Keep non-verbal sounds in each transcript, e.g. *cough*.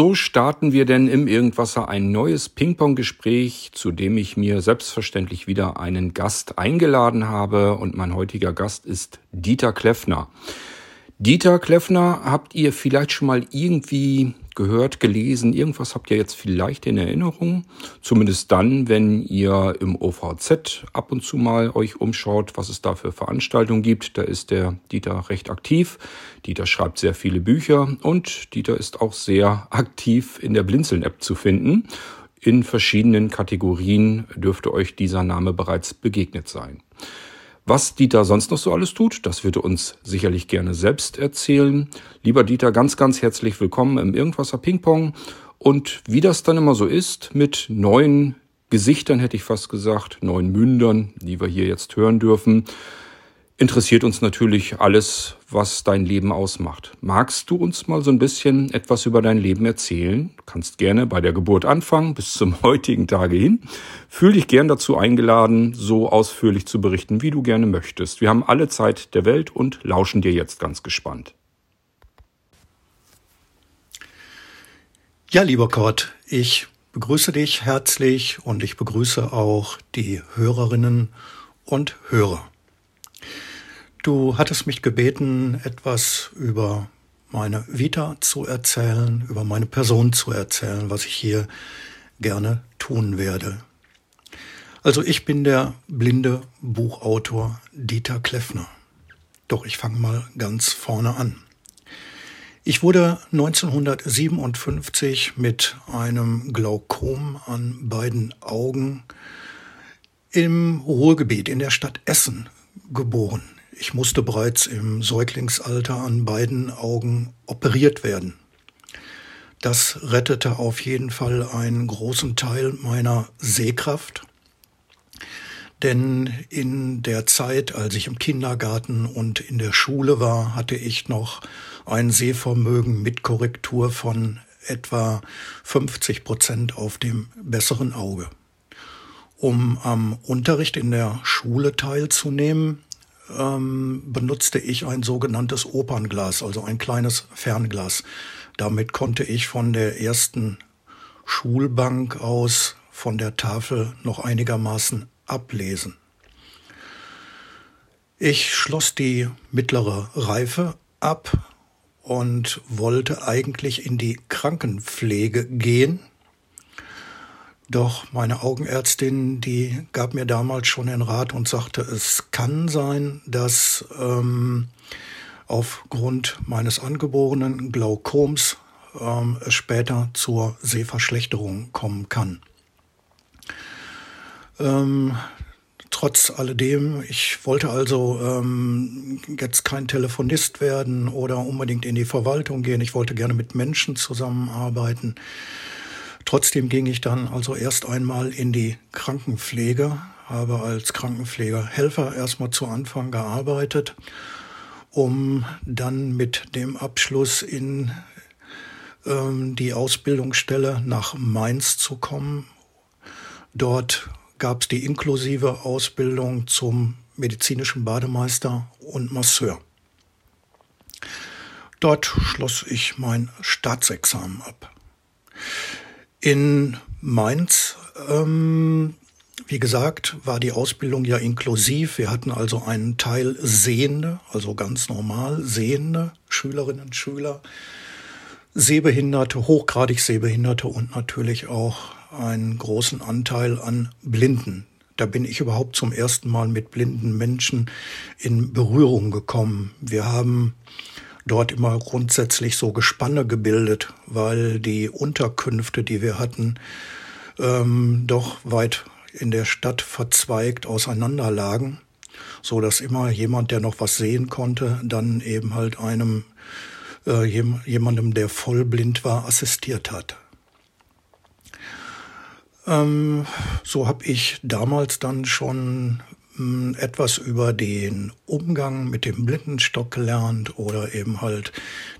So starten wir denn im Irgendwasser ein neues Ping-Pong-Gespräch, zu dem ich mir selbstverständlich wieder einen Gast eingeladen habe. Und mein heutiger Gast ist Dieter Kleffner. Dieter Kleffner habt ihr vielleicht schon mal irgendwie gehört, gelesen, irgendwas habt ihr jetzt vielleicht in Erinnerung. Zumindest dann, wenn ihr im OVZ ab und zu mal euch umschaut, was es da für Veranstaltungen gibt. Da ist der Dieter recht aktiv. Dieter schreibt sehr viele Bücher und Dieter ist auch sehr aktiv in der Blinzeln-App zu finden. In verschiedenen Kategorien dürfte euch dieser Name bereits begegnet sein. Was Dieter sonst noch so alles tut, das wird er uns sicherlich gerne selbst erzählen. Lieber Dieter, ganz, ganz herzlich willkommen im Irgendwasser Ping-Pong. Und wie das dann immer so ist, mit neuen Gesichtern hätte ich fast gesagt, neuen Mündern, die wir hier jetzt hören dürfen, interessiert uns natürlich alles, was dein Leben ausmacht. Magst du uns mal so ein bisschen etwas über dein Leben erzählen? Du kannst gerne bei der Geburt anfangen, bis zum *laughs* heutigen Tage hin. Fühl dich gern dazu eingeladen, so ausführlich zu berichten, wie du gerne möchtest. Wir haben alle Zeit der Welt und lauschen dir jetzt ganz gespannt. Ja, lieber Kurt, ich begrüße dich herzlich und ich begrüße auch die Hörerinnen und Hörer. Du hattest mich gebeten, etwas über meine Vita zu erzählen, über meine Person zu erzählen, was ich hier gerne tun werde. Also ich bin der blinde Buchautor Dieter Kleffner. Doch ich fange mal ganz vorne an. Ich wurde 1957 mit einem Glaukom an beiden Augen im Ruhrgebiet in der Stadt Essen geboren. Ich musste bereits im Säuglingsalter an beiden Augen operiert werden. Das rettete auf jeden Fall einen großen Teil meiner Sehkraft. Denn in der Zeit, als ich im Kindergarten und in der Schule war, hatte ich noch ein Sehvermögen mit Korrektur von etwa 50 Prozent auf dem besseren Auge. Um am Unterricht in der Schule teilzunehmen, ähm, benutzte ich ein sogenanntes Opernglas, also ein kleines Fernglas. Damit konnte ich von der ersten Schulbank aus von der Tafel noch einigermaßen ablesen. Ich schloss die mittlere Reife ab und wollte eigentlich in die Krankenpflege gehen, doch meine Augenärztin, die gab mir damals schon den Rat und sagte, es kann sein, dass ähm, aufgrund meines angeborenen Glaukoms ähm, es später zur Sehverschlechterung kommen kann. Ähm, trotz alledem, ich wollte also ähm, jetzt kein Telefonist werden oder unbedingt in die Verwaltung gehen. Ich wollte gerne mit Menschen zusammenarbeiten. Trotzdem ging ich dann also erst einmal in die Krankenpflege, habe als Krankenpflegerhelfer erstmal zu Anfang gearbeitet, um dann mit dem Abschluss in ähm, die Ausbildungsstelle nach Mainz zu kommen. Dort gab es die inklusive Ausbildung zum medizinischen Bademeister und Masseur. Dort schloss ich mein Staatsexamen ab. In Mainz, ähm, wie gesagt, war die Ausbildung ja inklusiv. Wir hatten also einen Teil Sehende, also ganz normal Sehende Schülerinnen und Schüler, Sehbehinderte, hochgradig Sehbehinderte und natürlich auch einen großen Anteil an Blinden. Da bin ich überhaupt zum ersten Mal mit blinden Menschen in Berührung gekommen. Wir haben dort immer grundsätzlich so Gespanne gebildet, weil die Unterkünfte, die wir hatten, ähm, doch weit in der Stadt verzweigt auseinanderlagen. so dass immer jemand, der noch was sehen konnte, dann eben halt einem äh, jemandem, der vollblind war, assistiert hat. Ähm, so habe ich damals dann schon etwas über den Umgang mit dem Blindenstock gelernt oder eben halt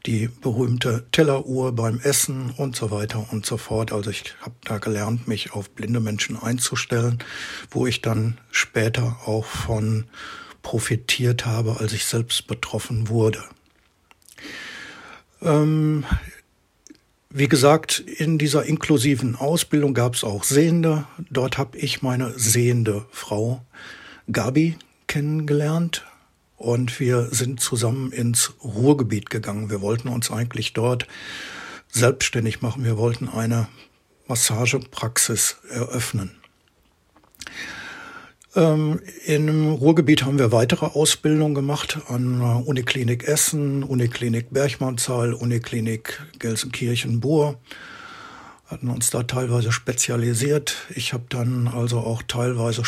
die berühmte Telleruhr beim Essen und so weiter und so fort. Also ich habe da gelernt, mich auf blinde Menschen einzustellen, wo ich dann später auch von profitiert habe, als ich selbst betroffen wurde. Ähm, wie gesagt, in dieser inklusiven Ausbildung gab es auch Sehende. Dort habe ich meine sehende Frau Gabi kennengelernt und wir sind zusammen ins Ruhrgebiet gegangen. Wir wollten uns eigentlich dort selbstständig machen. Wir wollten eine Massagepraxis eröffnen. Ähm, Im Ruhrgebiet haben wir weitere Ausbildungen gemacht an Uniklinik Essen, Uniklinik Berchmannsthal, Uniklinik Gelsenkirchen-Bur. Hatten uns da teilweise spezialisiert. Ich habe dann also auch teilweise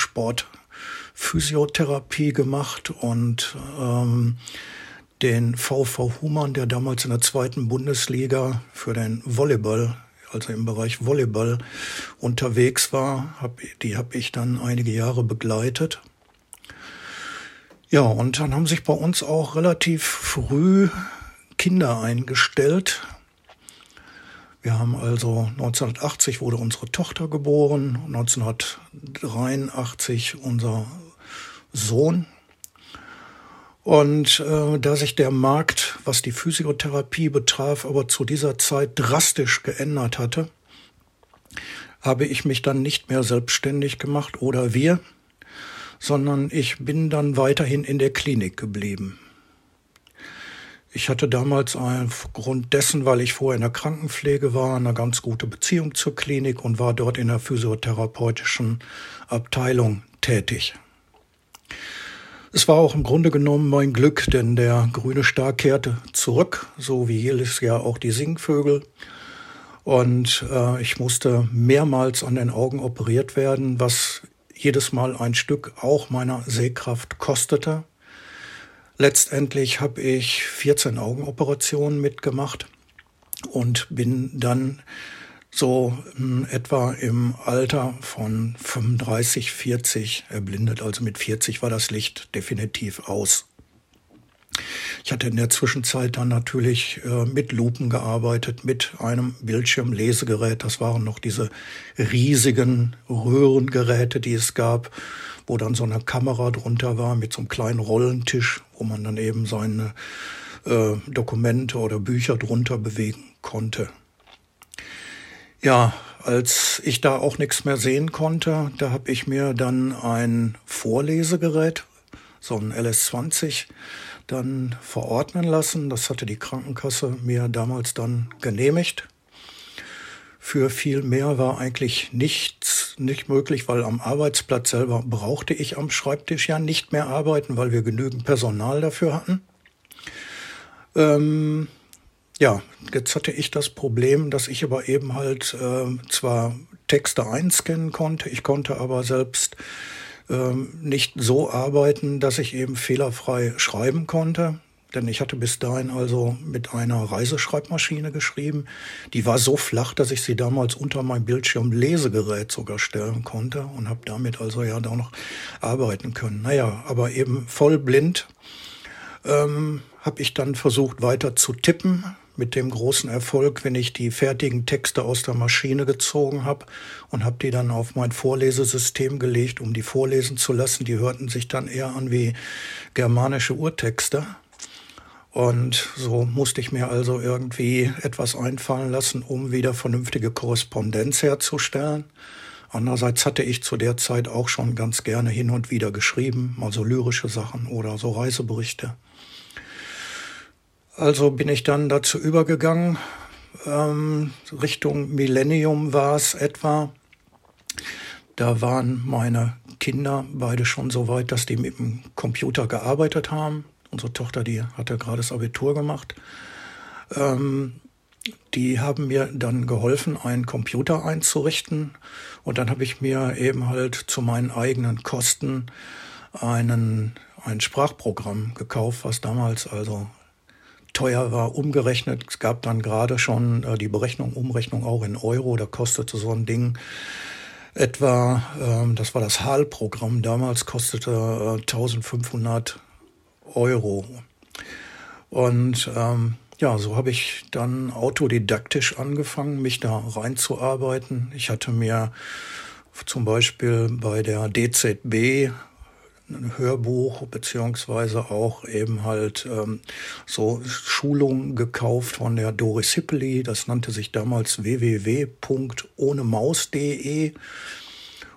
Sportphysiotherapie gemacht und ähm, den VV Humann, der damals in der zweiten Bundesliga für den Volleyball also im Bereich Volleyball unterwegs war. Hab, die habe ich dann einige Jahre begleitet. Ja, und dann haben sich bei uns auch relativ früh Kinder eingestellt. Wir haben also 1980 wurde unsere Tochter geboren, 1983 unser Sohn. Und äh, da sich der Markt, was die Physiotherapie betraf, aber zu dieser Zeit drastisch geändert hatte, habe ich mich dann nicht mehr selbstständig gemacht oder wir, sondern ich bin dann weiterhin in der Klinik geblieben. Ich hatte damals aufgrund dessen, weil ich vorher in der Krankenpflege war, eine ganz gute Beziehung zur Klinik und war dort in der physiotherapeutischen Abteilung tätig. Es war auch im Grunde genommen mein Glück, denn der grüne Star kehrte zurück, so wie jedes Jahr auch die Singvögel. Und äh, ich musste mehrmals an den Augen operiert werden, was jedes Mal ein Stück auch meiner Sehkraft kostete. Letztendlich habe ich 14 Augenoperationen mitgemacht und bin dann so hm, etwa im Alter von 35, 40 erblindet. Also mit 40 war das Licht definitiv aus. Ich hatte in der Zwischenzeit dann natürlich äh, mit Lupen gearbeitet, mit einem Bildschirmlesegerät. Das waren noch diese riesigen Röhrengeräte, die es gab, wo dann so eine Kamera drunter war mit so einem kleinen Rollentisch, wo man dann eben seine äh, Dokumente oder Bücher drunter bewegen konnte. Ja, als ich da auch nichts mehr sehen konnte, da habe ich mir dann ein Vorlesegerät, so ein LS20, dann verordnen lassen. Das hatte die Krankenkasse mir damals dann genehmigt. Für viel mehr war eigentlich nichts nicht möglich, weil am Arbeitsplatz selber brauchte ich am Schreibtisch ja nicht mehr arbeiten, weil wir genügend Personal dafür hatten. Ähm, ja, jetzt hatte ich das Problem, dass ich aber eben halt äh, zwar Texte einscannen konnte, ich konnte aber selbst äh, nicht so arbeiten, dass ich eben fehlerfrei schreiben konnte. Denn ich hatte bis dahin also mit einer Reiseschreibmaschine geschrieben. Die war so flach, dass ich sie damals unter mein Bildschirmlesegerät sogar stellen konnte und habe damit also ja da noch arbeiten können. Naja, aber eben voll blind ähm, habe ich dann versucht weiter zu tippen mit dem großen Erfolg, wenn ich die fertigen Texte aus der Maschine gezogen habe und habe die dann auf mein Vorlesesystem gelegt, um die vorlesen zu lassen. Die hörten sich dann eher an wie germanische Urtexte. Und so musste ich mir also irgendwie etwas einfallen lassen, um wieder vernünftige Korrespondenz herzustellen. Andererseits hatte ich zu der Zeit auch schon ganz gerne hin und wieder geschrieben, also lyrische Sachen oder so Reiseberichte. Also bin ich dann dazu übergegangen, ähm, Richtung Millennium war es etwa. Da waren meine Kinder beide schon so weit, dass die mit dem Computer gearbeitet haben. Unsere Tochter, die hatte gerade das Abitur gemacht. Ähm, die haben mir dann geholfen, einen Computer einzurichten. Und dann habe ich mir eben halt zu meinen eigenen Kosten einen ein Sprachprogramm gekauft, was damals also teuer war, umgerechnet. Es gab dann gerade schon äh, die Berechnung, Umrechnung auch in Euro. Da kostete so ein Ding etwa, ähm, das war das HAL-Programm, damals kostete äh, 1500 Euro. Und ähm, ja, so habe ich dann autodidaktisch angefangen, mich da reinzuarbeiten. Ich hatte mir zum Beispiel bei der DZB ein Hörbuch beziehungsweise auch eben halt ähm, so Schulungen gekauft von der Doris Hippeli. Das nannte sich damals www.ohnemaus.de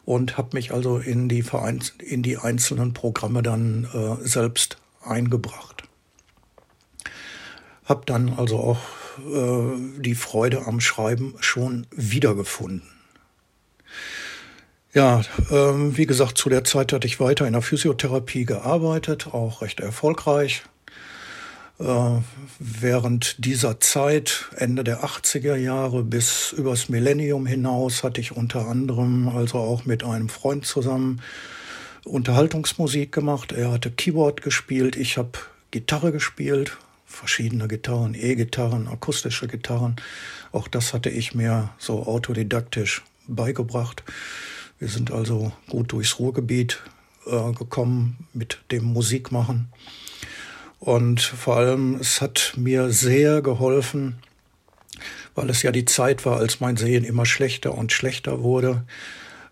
und habe mich also in die, Vereins in die einzelnen Programme dann äh, selbst eingebracht. Habe dann also auch äh, die Freude am Schreiben schon wiedergefunden. Ja, ähm, wie gesagt, zu der Zeit hatte ich weiter in der Physiotherapie gearbeitet, auch recht erfolgreich. Äh, während dieser Zeit, Ende der 80er Jahre bis übers Millennium hinaus, hatte ich unter anderem also auch mit einem Freund zusammen Unterhaltungsmusik gemacht. Er hatte Keyboard gespielt, ich habe Gitarre gespielt, verschiedene Gitarren, E-Gitarren, akustische Gitarren. Auch das hatte ich mir so autodidaktisch beigebracht. Wir sind also gut durchs Ruhrgebiet äh, gekommen mit dem Musikmachen. Und vor allem, es hat mir sehr geholfen, weil es ja die Zeit war, als mein Sehen immer schlechter und schlechter wurde.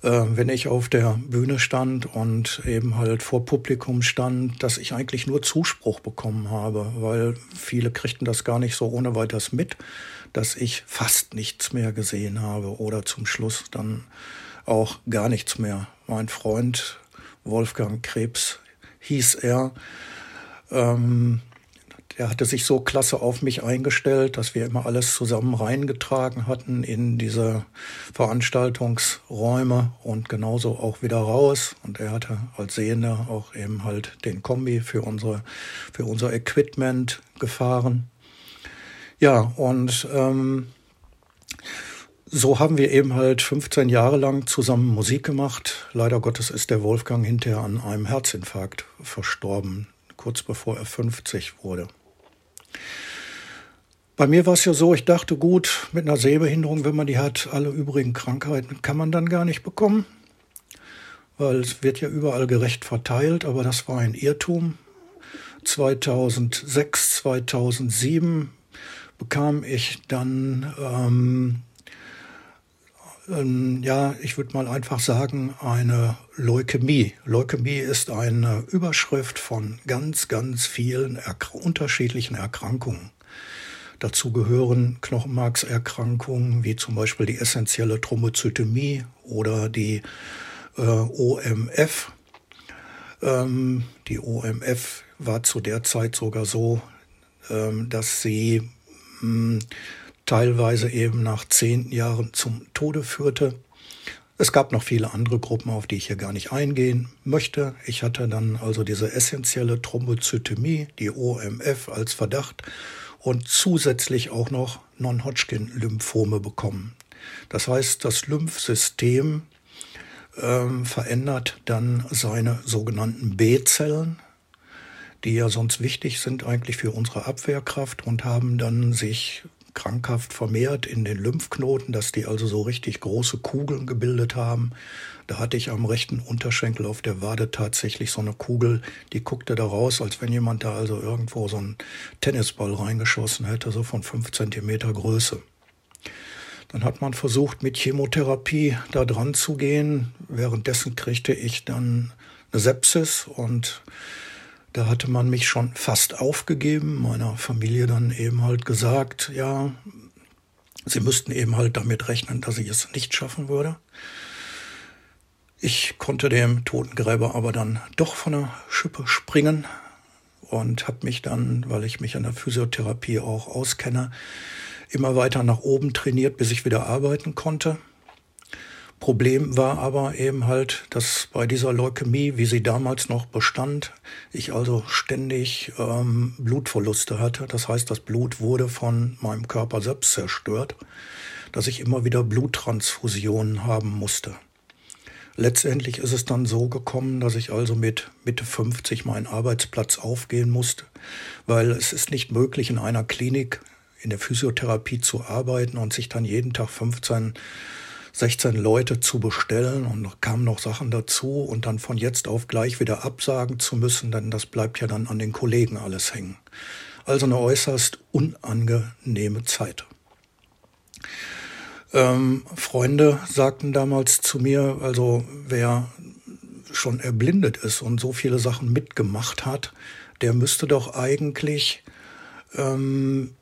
Äh, wenn ich auf der Bühne stand und eben halt vor Publikum stand, dass ich eigentlich nur Zuspruch bekommen habe, weil viele kriegten das gar nicht so ohne weiteres mit, dass ich fast nichts mehr gesehen habe oder zum Schluss dann auch gar nichts mehr. Mein Freund Wolfgang Krebs hieß er. Ähm, der hatte sich so klasse auf mich eingestellt, dass wir immer alles zusammen reingetragen hatten in diese Veranstaltungsräume und genauso auch wieder raus. Und er hatte als Sehender auch eben halt den Kombi für unsere, für unser Equipment gefahren. Ja, und ähm, so haben wir eben halt 15 Jahre lang zusammen Musik gemacht. Leider Gottes ist der Wolfgang hinterher an einem Herzinfarkt verstorben, kurz bevor er 50 wurde. Bei mir war es ja so, ich dachte, gut, mit einer Sehbehinderung, wenn man die hat, alle übrigen Krankheiten kann man dann gar nicht bekommen, weil es wird ja überall gerecht verteilt, aber das war ein Irrtum. 2006, 2007 bekam ich dann ähm, ähm, ja, ich würde mal einfach sagen, eine Leukämie. Leukämie ist eine Überschrift von ganz, ganz vielen erk unterschiedlichen Erkrankungen. Dazu gehören Knochenmarkserkrankungen wie zum Beispiel die essentielle Thrombozytämie oder die äh, OMF. Ähm, die OMF war zu der Zeit sogar so, ähm, dass sie mh, hm, teilweise eben nach zehn Jahren zum Tode führte. Es gab noch viele andere Gruppen, auf die ich hier gar nicht eingehen möchte. Ich hatte dann also diese essentielle Thrombozytämie, die OMF als Verdacht und zusätzlich auch noch Non-Hodgkin-Lymphome bekommen. Das heißt, das Lymphsystem ähm, verändert dann seine sogenannten B-Zellen, die ja sonst wichtig sind eigentlich für unsere Abwehrkraft und haben dann sich krankhaft vermehrt in den Lymphknoten, dass die also so richtig große Kugeln gebildet haben. Da hatte ich am rechten Unterschenkel auf der Wade tatsächlich so eine Kugel, die guckte da raus, als wenn jemand da also irgendwo so einen Tennisball reingeschossen hätte, so von fünf Zentimeter Größe. Dann hat man versucht, mit Chemotherapie da dran zu gehen. Währenddessen kriegte ich dann eine Sepsis und da hatte man mich schon fast aufgegeben, meiner Familie dann eben halt gesagt, ja, sie müssten eben halt damit rechnen, dass ich es nicht schaffen würde. Ich konnte dem Totengräber aber dann doch von der Schippe springen und habe mich dann, weil ich mich an der Physiotherapie auch auskenne, immer weiter nach oben trainiert, bis ich wieder arbeiten konnte. Problem war aber eben halt, dass bei dieser Leukämie, wie sie damals noch bestand, ich also ständig ähm, Blutverluste hatte. Das heißt, das Blut wurde von meinem Körper selbst zerstört, dass ich immer wieder Bluttransfusionen haben musste. Letztendlich ist es dann so gekommen, dass ich also mit Mitte 50 meinen Arbeitsplatz aufgehen musste, weil es ist nicht möglich, in einer Klinik in der Physiotherapie zu arbeiten und sich dann jeden Tag 15, 16 Leute zu bestellen und kamen noch Sachen dazu und dann von jetzt auf gleich wieder absagen zu müssen, denn das bleibt ja dann an den Kollegen alles hängen. Also eine äußerst unangenehme Zeit. Ähm, Freunde sagten damals zu mir, also wer schon erblindet ist und so viele Sachen mitgemacht hat, der müsste doch eigentlich ähm,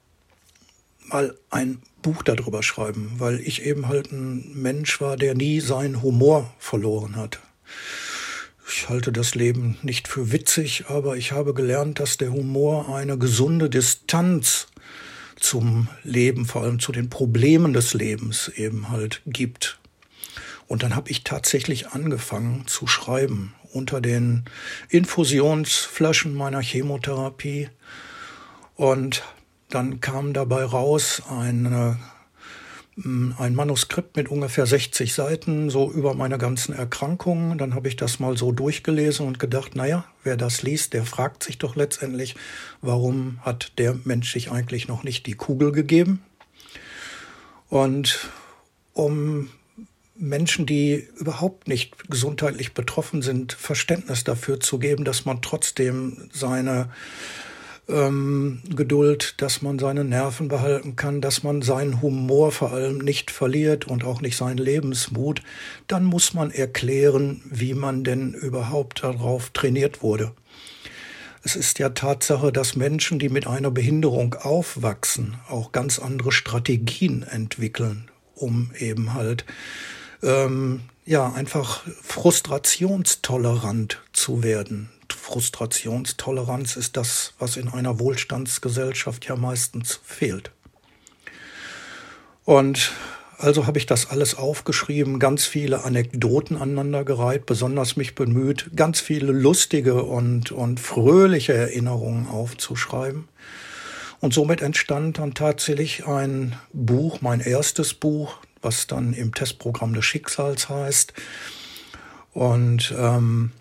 mal ein Buch darüber schreiben, weil ich eben halt ein Mensch war, der nie seinen Humor verloren hat. Ich halte das Leben nicht für witzig, aber ich habe gelernt, dass der Humor eine gesunde Distanz zum Leben, vor allem zu den Problemen des Lebens eben halt gibt. Und dann habe ich tatsächlich angefangen zu schreiben unter den Infusionsflaschen meiner Chemotherapie. Und dann kam dabei raus eine ein Manuskript mit ungefähr 60 Seiten, so über meine ganzen Erkrankungen. Dann habe ich das mal so durchgelesen und gedacht, naja, wer das liest, der fragt sich doch letztendlich, warum hat der Mensch sich eigentlich noch nicht die Kugel gegeben? Und um Menschen, die überhaupt nicht gesundheitlich betroffen sind, Verständnis dafür zu geben, dass man trotzdem seine ähm, Geduld, dass man seine Nerven behalten kann, dass man seinen Humor vor allem nicht verliert und auch nicht seinen Lebensmut, dann muss man erklären, wie man denn überhaupt darauf trainiert wurde. Es ist ja Tatsache, dass Menschen, die mit einer Behinderung aufwachsen, auch ganz andere Strategien entwickeln, um eben halt ähm, ja einfach frustrationstolerant zu werden. Frustrationstoleranz ist das, was in einer Wohlstandsgesellschaft ja meistens fehlt. Und also habe ich das alles aufgeschrieben, ganz viele Anekdoten aneinandergereiht, besonders mich bemüht, ganz viele lustige und, und fröhliche Erinnerungen aufzuschreiben. Und somit entstand dann tatsächlich ein Buch, mein erstes Buch, was dann im Testprogramm des Schicksals heißt. Und ähm,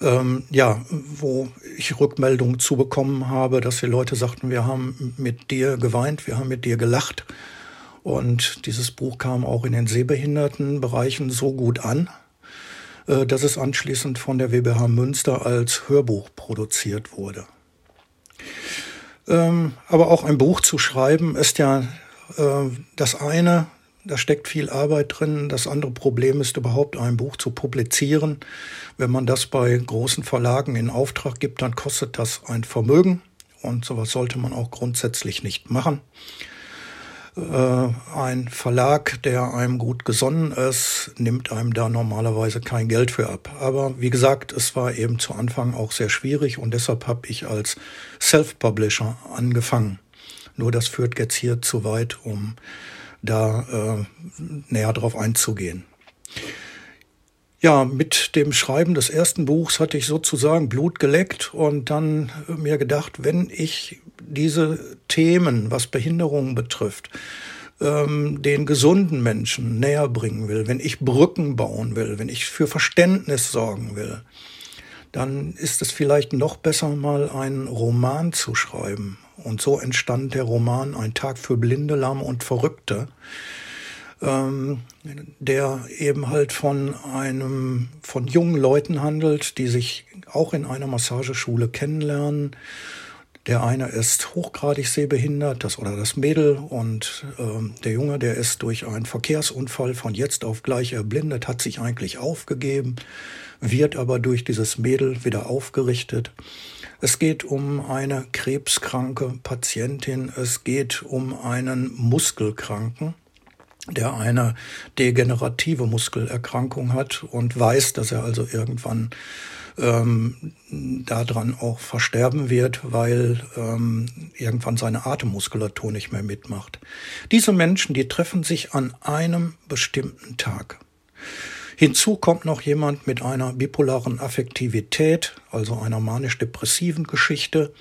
ähm, ja, wo ich Rückmeldungen zu bekommen habe, dass die Leute sagten, wir haben mit dir geweint, wir haben mit dir gelacht. Und dieses Buch kam auch in den Sehbehindertenbereichen so gut an, äh, dass es anschließend von der WBH Münster als Hörbuch produziert wurde. Ähm, aber auch ein Buch zu schreiben ist ja äh, das eine, da steckt viel Arbeit drin. Das andere Problem ist überhaupt ein Buch zu publizieren. Wenn man das bei großen Verlagen in Auftrag gibt, dann kostet das ein Vermögen. Und sowas sollte man auch grundsätzlich nicht machen. Äh, ein Verlag, der einem gut gesonnen ist, nimmt einem da normalerweise kein Geld für ab. Aber wie gesagt, es war eben zu Anfang auch sehr schwierig und deshalb habe ich als Self-Publisher angefangen. Nur das führt jetzt hier zu weit, um da äh, näher drauf einzugehen. Ja, mit dem Schreiben des ersten Buchs hatte ich sozusagen Blut geleckt und dann mir gedacht, wenn ich diese Themen, was Behinderungen betrifft, ähm, den gesunden Menschen näher bringen will, wenn ich Brücken bauen will, wenn ich für Verständnis sorgen will, dann ist es vielleicht noch besser, mal einen Roman zu schreiben und so entstand der Roman Ein Tag für Blinde, Lahme und Verrückte, ähm, der eben halt von einem, von jungen Leuten handelt, die sich auch in einer Massageschule kennenlernen. Der eine ist hochgradig sehbehindert, das oder das Mädel, und ähm, der Junge, der ist durch einen Verkehrsunfall von jetzt auf gleich erblindet, hat sich eigentlich aufgegeben, wird aber durch dieses Mädel wieder aufgerichtet. Es geht um eine krebskranke Patientin, es geht um einen Muskelkranken, der eine degenerative Muskelerkrankung hat und weiß, dass er also irgendwann ähm, daran auch versterben wird, weil ähm, irgendwann seine Atemmuskulatur nicht mehr mitmacht. Diese Menschen, die treffen sich an einem bestimmten Tag. Hinzu kommt noch jemand mit einer bipolaren Affektivität, also einer manisch-depressiven Geschichte.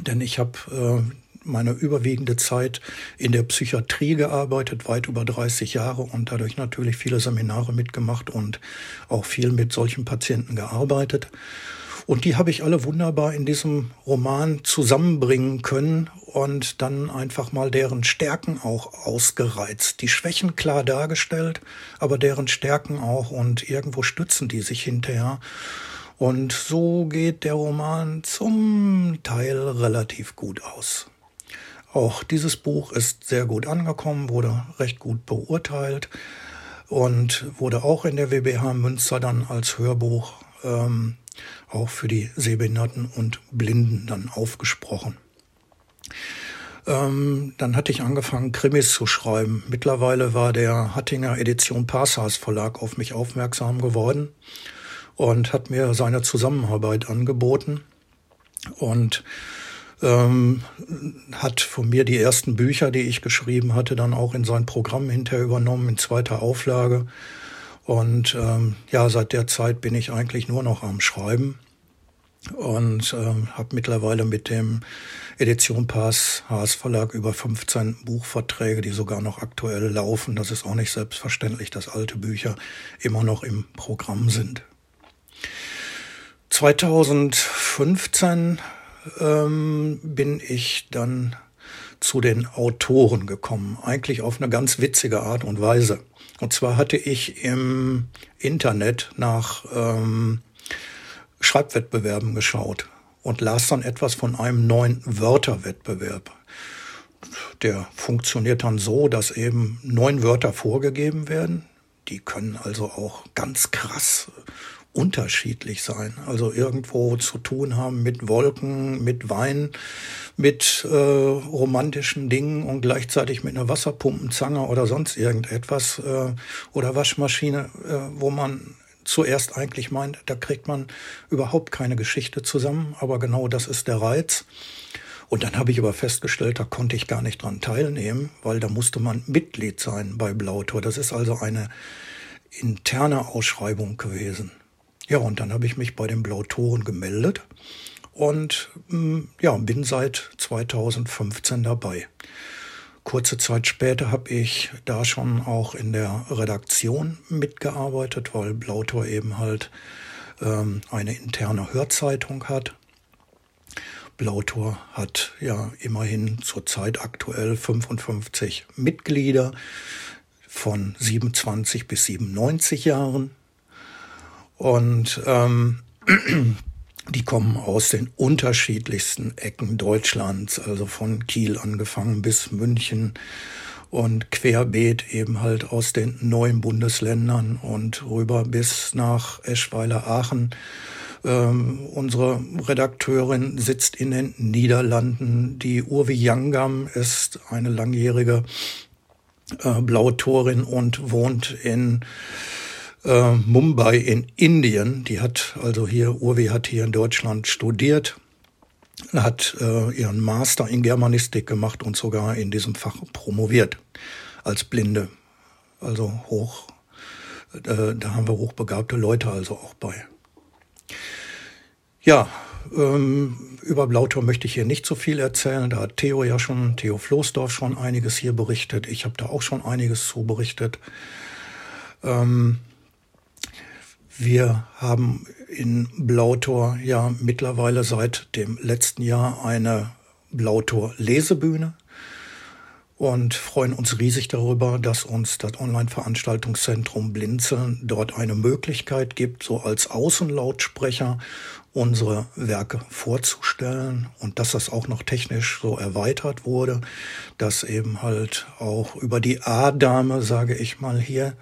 Denn ich habe äh, meine überwiegende Zeit in der Psychiatrie gearbeitet, weit über 30 Jahre und dadurch natürlich viele Seminare mitgemacht und auch viel mit solchen Patienten gearbeitet. Und die habe ich alle wunderbar in diesem Roman zusammenbringen können und dann einfach mal deren Stärken auch ausgereizt. Die Schwächen klar dargestellt, aber deren Stärken auch und irgendwo stützen die sich hinterher. Und so geht der Roman zum Teil relativ gut aus. Auch dieses Buch ist sehr gut angekommen, wurde recht gut beurteilt und wurde auch in der WBH Münster dann als Hörbuch ähm, auch für die Sehbehinderten und Blinden dann aufgesprochen. Ähm, dann hatte ich angefangen, Krimis zu schreiben. Mittlerweile war der Hattinger Edition Passas Verlag auf mich aufmerksam geworden und hat mir seine Zusammenarbeit angeboten und ähm, hat von mir die ersten Bücher, die ich geschrieben hatte, dann auch in sein Programm hinterher übernommen, in zweiter Auflage. Und ähm, ja, seit der Zeit bin ich eigentlich nur noch am Schreiben und ähm, habe mittlerweile mit dem Edition Pass Haas Verlag über 15 Buchverträge, die sogar noch aktuell laufen. Das ist auch nicht selbstverständlich, dass alte Bücher immer noch im Programm sind. 2015 ähm, bin ich dann zu den Autoren gekommen, eigentlich auf eine ganz witzige Art und Weise. Und zwar hatte ich im Internet nach ähm, Schreibwettbewerben geschaut und las dann etwas von einem neuen Wörterwettbewerb. Der funktioniert dann so, dass eben neun Wörter vorgegeben werden. Die können also auch ganz krass unterschiedlich sein. Also irgendwo zu tun haben mit Wolken, mit Wein, mit äh, romantischen Dingen und gleichzeitig mit einer Wasserpumpenzange oder sonst irgendetwas äh, oder Waschmaschine, äh, wo man zuerst eigentlich meint, da kriegt man überhaupt keine Geschichte zusammen, aber genau das ist der Reiz. Und dann habe ich aber festgestellt, da konnte ich gar nicht dran teilnehmen, weil da musste man Mitglied sein bei Blautor. Das ist also eine interne Ausschreibung gewesen. Ja, und dann habe ich mich bei den Blautoren gemeldet und mm, ja, bin seit 2015 dabei. Kurze Zeit später habe ich da schon auch in der Redaktion mitgearbeitet, weil Blautor eben halt ähm, eine interne Hörzeitung hat. Blautor hat ja immerhin zurzeit aktuell 55 Mitglieder von 27 bis 97 Jahren. Und ähm, *clears throat* die kommen aus den unterschiedlichsten Ecken Deutschlands, also von Kiel angefangen bis München und querbeet eben halt aus den neuen Bundesländern und rüber bis nach Eschweiler Aachen. Ähm, unsere Redakteurin sitzt in den Niederlanden. Die Urvi Yangam ist eine langjährige äh, Blautorin und wohnt in äh, Mumbai in Indien. Die hat also hier, Urvi hat hier in Deutschland studiert, hat äh, ihren Master in Germanistik gemacht und sogar in diesem Fach promoviert als Blinde. Also hoch, äh, da haben wir hochbegabte Leute also auch bei. Ja, ähm, über Blautor möchte ich hier nicht so viel erzählen. Da hat Theo ja schon, Theo Floßdorf schon einiges hier berichtet. Ich habe da auch schon einiges zu berichtet. Ähm, wir haben in Blautor ja mittlerweile seit dem letzten Jahr eine Blautor Lesebühne und freuen uns riesig darüber, dass uns das Online-Veranstaltungszentrum Blinzeln dort eine Möglichkeit gibt, so als Außenlautsprecher unsere Werke vorzustellen. Und dass das auch noch technisch so erweitert wurde, dass eben halt auch über die A-Dame, sage ich mal hier,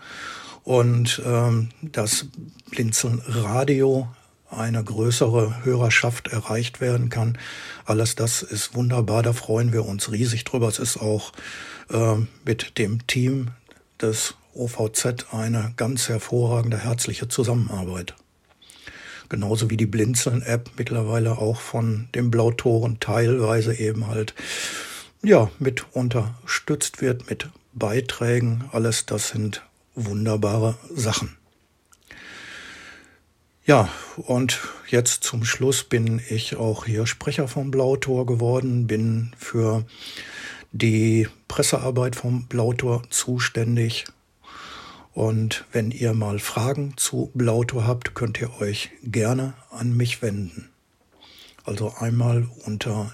und ähm, das Blinzeln Radio eine größere Hörerschaft erreicht werden kann. Alles das ist wunderbar, da freuen wir uns riesig drüber. Es ist auch äh, mit dem Team des OVZ eine ganz hervorragende, herzliche Zusammenarbeit. Genauso wie die Blinzeln-App mittlerweile auch von den Blautoren teilweise eben halt ja mit unterstützt wird mit Beiträgen. Alles das sind wunderbare Sachen. Ja, und jetzt zum Schluss bin ich auch hier Sprecher vom Blautor geworden, bin für die Pressearbeit vom Blautor zuständig. Und wenn ihr mal Fragen zu Blautor habt, könnt ihr euch gerne an mich wenden. Also einmal unter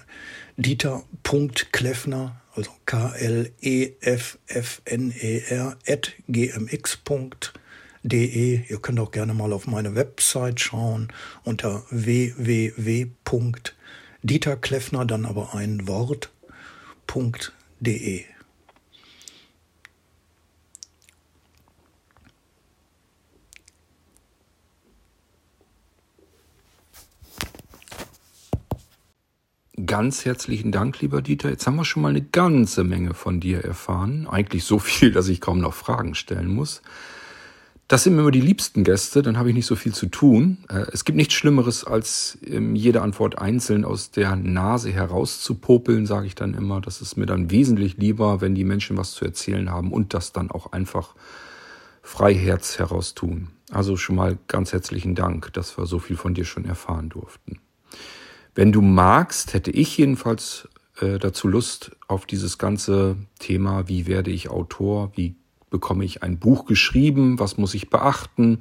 dieter.kleffner, also K-L-E-F-F-N-E-R, at gmx.de. Ihr könnt auch gerne mal auf meine Website schauen unter www.dieterkleffner, dann aber ein Wort.de. Ganz herzlichen Dank, lieber Dieter. Jetzt haben wir schon mal eine ganze Menge von dir erfahren. Eigentlich so viel, dass ich kaum noch Fragen stellen muss. Das sind mir immer die liebsten Gäste, dann habe ich nicht so viel zu tun. Äh, es gibt nichts Schlimmeres, als ähm, jede Antwort einzeln aus der Nase herauszupopeln, sage ich dann immer. Das ist mir dann wesentlich lieber, wenn die Menschen was zu erzählen haben und das dann auch einfach frei Herz heraus tun. Also schon mal ganz herzlichen Dank, dass wir so viel von dir schon erfahren durften. Wenn du magst, hätte ich jedenfalls äh, dazu Lust auf dieses ganze Thema, wie werde ich Autor, wie bekomme ich ein Buch geschrieben, was muss ich beachten,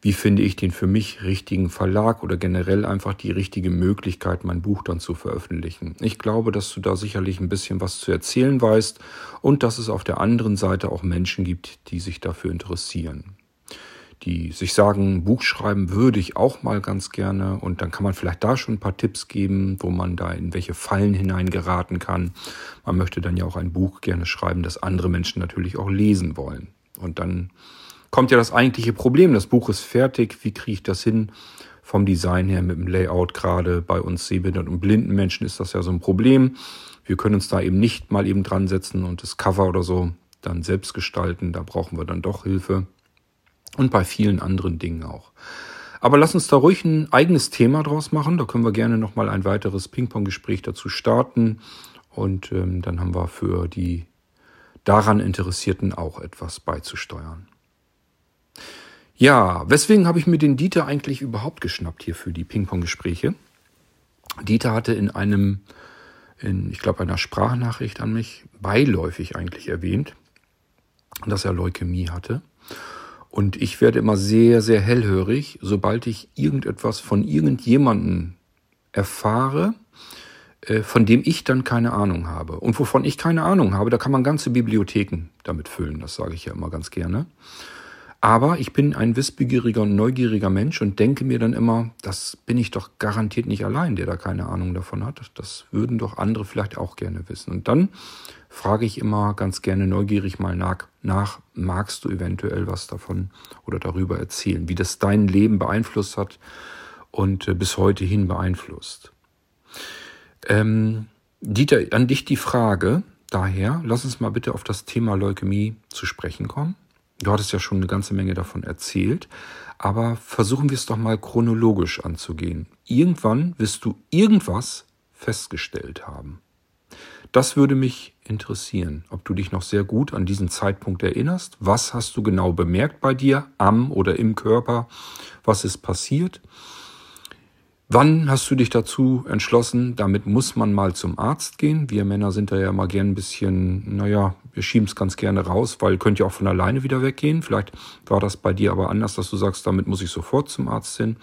wie finde ich den für mich richtigen Verlag oder generell einfach die richtige Möglichkeit, mein Buch dann zu veröffentlichen. Ich glaube, dass du da sicherlich ein bisschen was zu erzählen weißt und dass es auf der anderen Seite auch Menschen gibt, die sich dafür interessieren die sich sagen, Buch schreiben würde ich auch mal ganz gerne und dann kann man vielleicht da schon ein paar Tipps geben, wo man da in welche Fallen hineingeraten kann. Man möchte dann ja auch ein Buch gerne schreiben, das andere Menschen natürlich auch lesen wollen. Und dann kommt ja das eigentliche Problem. Das Buch ist fertig. Wie kriege ich das hin? Vom Design her mit dem Layout gerade bei uns sehbehinderten und blinden Menschen ist das ja so ein Problem. Wir können uns da eben nicht mal eben dran setzen und das Cover oder so dann selbst gestalten. Da brauchen wir dann doch Hilfe und bei vielen anderen Dingen auch. Aber lass uns da ruhig ein eigenes Thema draus machen. Da können wir gerne nochmal ein weiteres Ping-Pong-Gespräch dazu starten. Und ähm, dann haben wir für die daran Interessierten auch etwas beizusteuern. Ja, weswegen habe ich mir den Dieter eigentlich überhaupt geschnappt hier für die Ping-Pong-Gespräche? Dieter hatte in einem, in, ich glaube, einer Sprachnachricht an mich beiläufig eigentlich erwähnt, dass er Leukämie hatte. Und ich werde immer sehr, sehr hellhörig, sobald ich irgendetwas von irgendjemanden erfahre, äh, von dem ich dann keine Ahnung habe. Und wovon ich keine Ahnung habe, da kann man ganze Bibliotheken damit füllen, das sage ich ja immer ganz gerne. Aber ich bin ein wissbegieriger und neugieriger Mensch und denke mir dann immer, das bin ich doch garantiert nicht allein, der da keine Ahnung davon hat. Das würden doch andere vielleicht auch gerne wissen. Und dann frage ich immer ganz gerne neugierig mal nach, nach, magst du eventuell was davon oder darüber erzählen, wie das dein Leben beeinflusst hat und äh, bis heute hin beeinflusst. Ähm, Dieter, an dich die Frage, daher, lass uns mal bitte auf das Thema Leukämie zu sprechen kommen. Du hattest ja schon eine ganze Menge davon erzählt, aber versuchen wir es doch mal chronologisch anzugehen. Irgendwann wirst du irgendwas festgestellt haben. Das würde mich interessieren, ob du dich noch sehr gut an diesen Zeitpunkt erinnerst. Was hast du genau bemerkt bei dir, am oder im Körper? Was ist passiert? Wann hast du dich dazu entschlossen, damit muss man mal zum Arzt gehen? Wir Männer sind da ja mal gern ein bisschen, naja, wir schieben es ganz gerne raus, weil könnt ja auch von alleine wieder weggehen. Vielleicht war das bei dir aber anders, dass du sagst, damit muss ich sofort zum Arzt hin.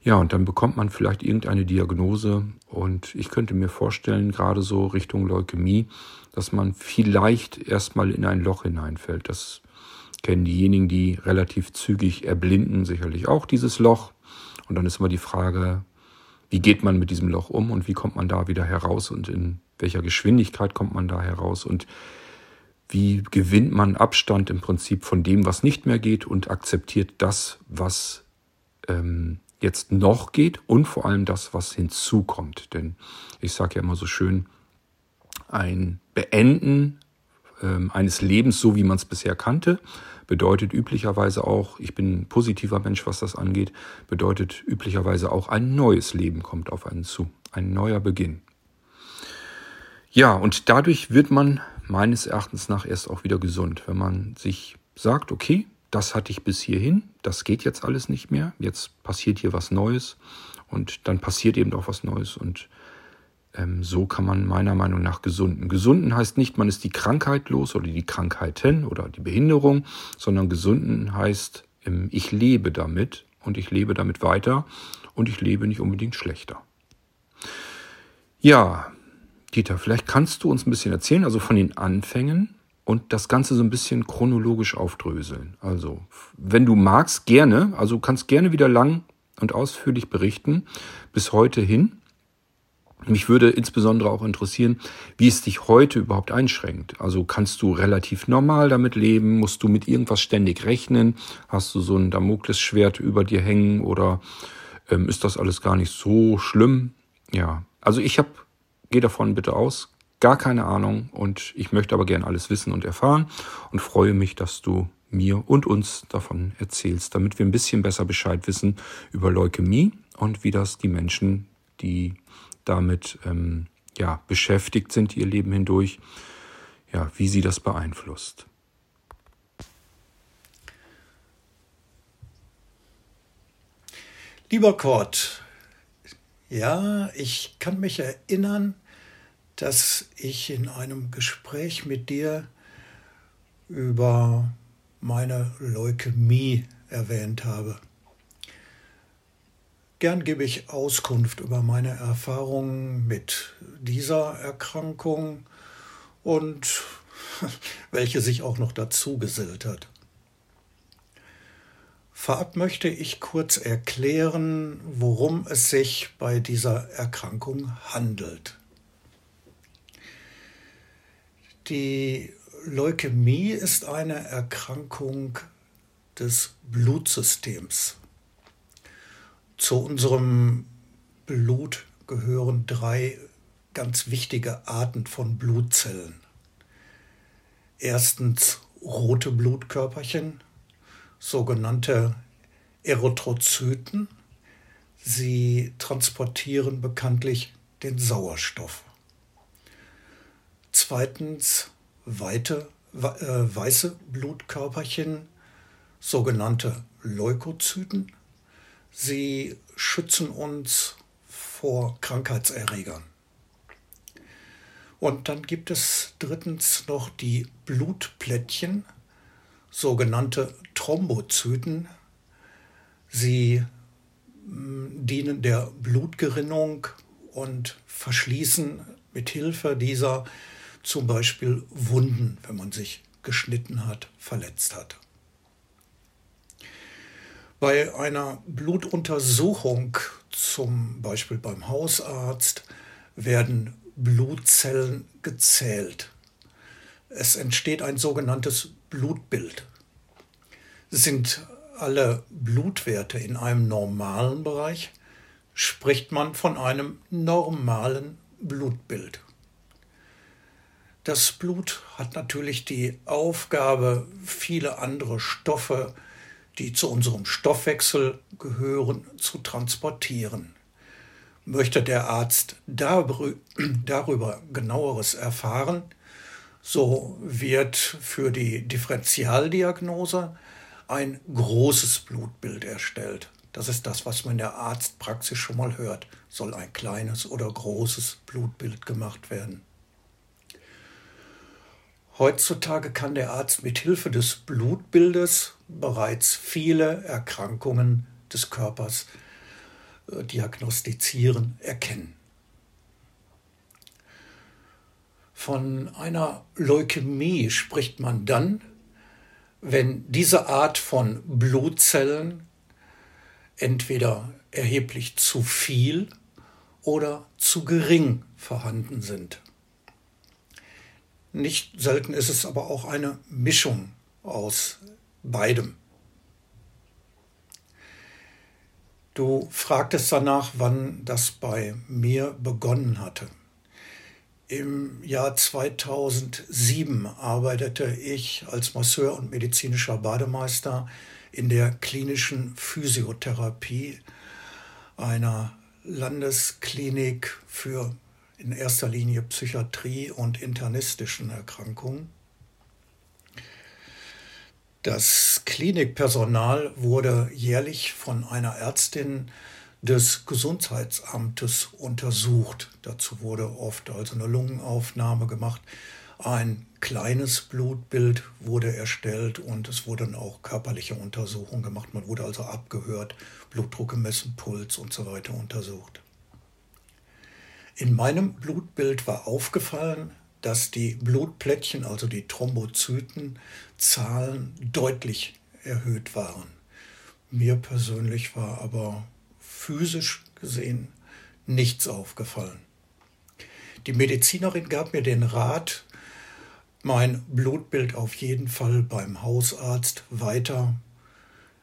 Ja, und dann bekommt man vielleicht irgendeine Diagnose und ich könnte mir vorstellen, gerade so Richtung Leukämie, dass man vielleicht erstmal in ein Loch hineinfällt. Das kennen diejenigen, die relativ zügig erblinden, sicherlich auch dieses Loch. Und dann ist immer die Frage, wie geht man mit diesem Loch um und wie kommt man da wieder heraus und in welcher Geschwindigkeit kommt man da heraus und wie gewinnt man Abstand im Prinzip von dem, was nicht mehr geht und akzeptiert das, was ähm, jetzt noch geht und vor allem das, was hinzukommt. Denn ich sage ja immer so schön, ein Beenden ähm, eines Lebens, so wie man es bisher kannte, bedeutet üblicherweise auch, ich bin ein positiver Mensch, was das angeht, bedeutet üblicherweise auch ein neues Leben kommt auf einen zu, ein neuer Beginn. Ja, und dadurch wird man meines Erachtens nach erst auch wieder gesund, wenn man sich sagt, okay, das hatte ich bis hierhin, das geht jetzt alles nicht mehr, jetzt passiert hier was Neues und dann passiert eben auch was Neues und so kann man meiner Meinung nach gesunden. Gesunden heißt nicht, man ist die Krankheit los oder die Krankheiten oder die Behinderung, sondern gesunden heißt, ähm, ich lebe damit und ich lebe damit weiter und ich lebe nicht unbedingt schlechter. Ja, Dieter, vielleicht kannst du uns ein bisschen erzählen, also von den Anfängen und das Ganze so ein bisschen chronologisch aufdröseln. Also, wenn du magst, gerne, also kannst gerne wieder lang und ausführlich berichten, bis heute hin. Mich würde insbesondere auch interessieren, wie es dich heute überhaupt einschränkt. Also kannst du relativ normal damit leben? Musst du mit irgendwas ständig rechnen? Hast du so ein Damoklesschwert über dir hängen oder ähm, ist das alles gar nicht so schlimm? Ja, also ich habe, geh davon bitte aus, gar keine Ahnung und ich möchte aber gern alles wissen und erfahren und freue mich, dass du mir und uns davon erzählst, damit wir ein bisschen besser Bescheid wissen über Leukämie und wie das die Menschen, die damit ähm, ja, beschäftigt sind ihr Leben hindurch, ja, wie sie das beeinflusst. Lieber Kurt, ja, ich kann mich erinnern, dass ich in einem Gespräch mit dir über meine Leukämie erwähnt habe. Gern gebe ich Auskunft über meine Erfahrungen mit dieser Erkrankung und *laughs* welche sich auch noch dazu gesellt hat. Vorab möchte ich kurz erklären, worum es sich bei dieser Erkrankung handelt. Die Leukämie ist eine Erkrankung des Blutsystems. Zu unserem Blut gehören drei ganz wichtige Arten von Blutzellen. Erstens rote Blutkörperchen, sogenannte Erythrozyten. Sie transportieren bekanntlich den Sauerstoff. Zweitens weite, äh, weiße Blutkörperchen, sogenannte Leukozyten. Sie schützen uns vor Krankheitserregern. Und dann gibt es drittens noch die Blutplättchen, sogenannte Thrombozyten. Sie mm, dienen der Blutgerinnung und verschließen mit Hilfe dieser zum Beispiel Wunden, wenn man sich geschnitten hat, verletzt hat. Bei einer Blutuntersuchung, zum Beispiel beim Hausarzt, werden Blutzellen gezählt. Es entsteht ein sogenanntes Blutbild. Sind alle Blutwerte in einem normalen Bereich, spricht man von einem normalen Blutbild. Das Blut hat natürlich die Aufgabe, viele andere Stoffe, die zu unserem Stoffwechsel gehören, zu transportieren. Möchte der Arzt darüber genaueres erfahren, so wird für die Differentialdiagnose ein großes Blutbild erstellt. Das ist das, was man in der Arztpraxis schon mal hört. Soll ein kleines oder großes Blutbild gemacht werden. Heutzutage kann der Arzt mit Hilfe des Blutbildes bereits viele Erkrankungen des Körpers äh, diagnostizieren, erkennen. Von einer Leukämie spricht man dann, wenn diese Art von Blutzellen entweder erheblich zu viel oder zu gering vorhanden sind. Nicht selten ist es aber auch eine Mischung aus beidem. Du fragtest danach, wann das bei mir begonnen hatte. Im Jahr 2007 arbeitete ich als Masseur und medizinischer Bademeister in der klinischen Physiotherapie einer Landesklinik für in erster Linie Psychiatrie und internistischen Erkrankungen. Das Klinikpersonal wurde jährlich von einer Ärztin des Gesundheitsamtes untersucht. Dazu wurde oft also eine Lungenaufnahme gemacht. Ein kleines Blutbild wurde erstellt und es wurden auch körperliche Untersuchungen gemacht. Man wurde also abgehört, Blutdruck gemessen, Puls und so weiter untersucht. In meinem Blutbild war aufgefallen, dass die Blutplättchen, also die Thrombozyten, Zahlen deutlich erhöht waren. Mir persönlich war aber physisch gesehen nichts aufgefallen. Die Medizinerin gab mir den Rat, mein Blutbild auf jeden Fall beim Hausarzt weiter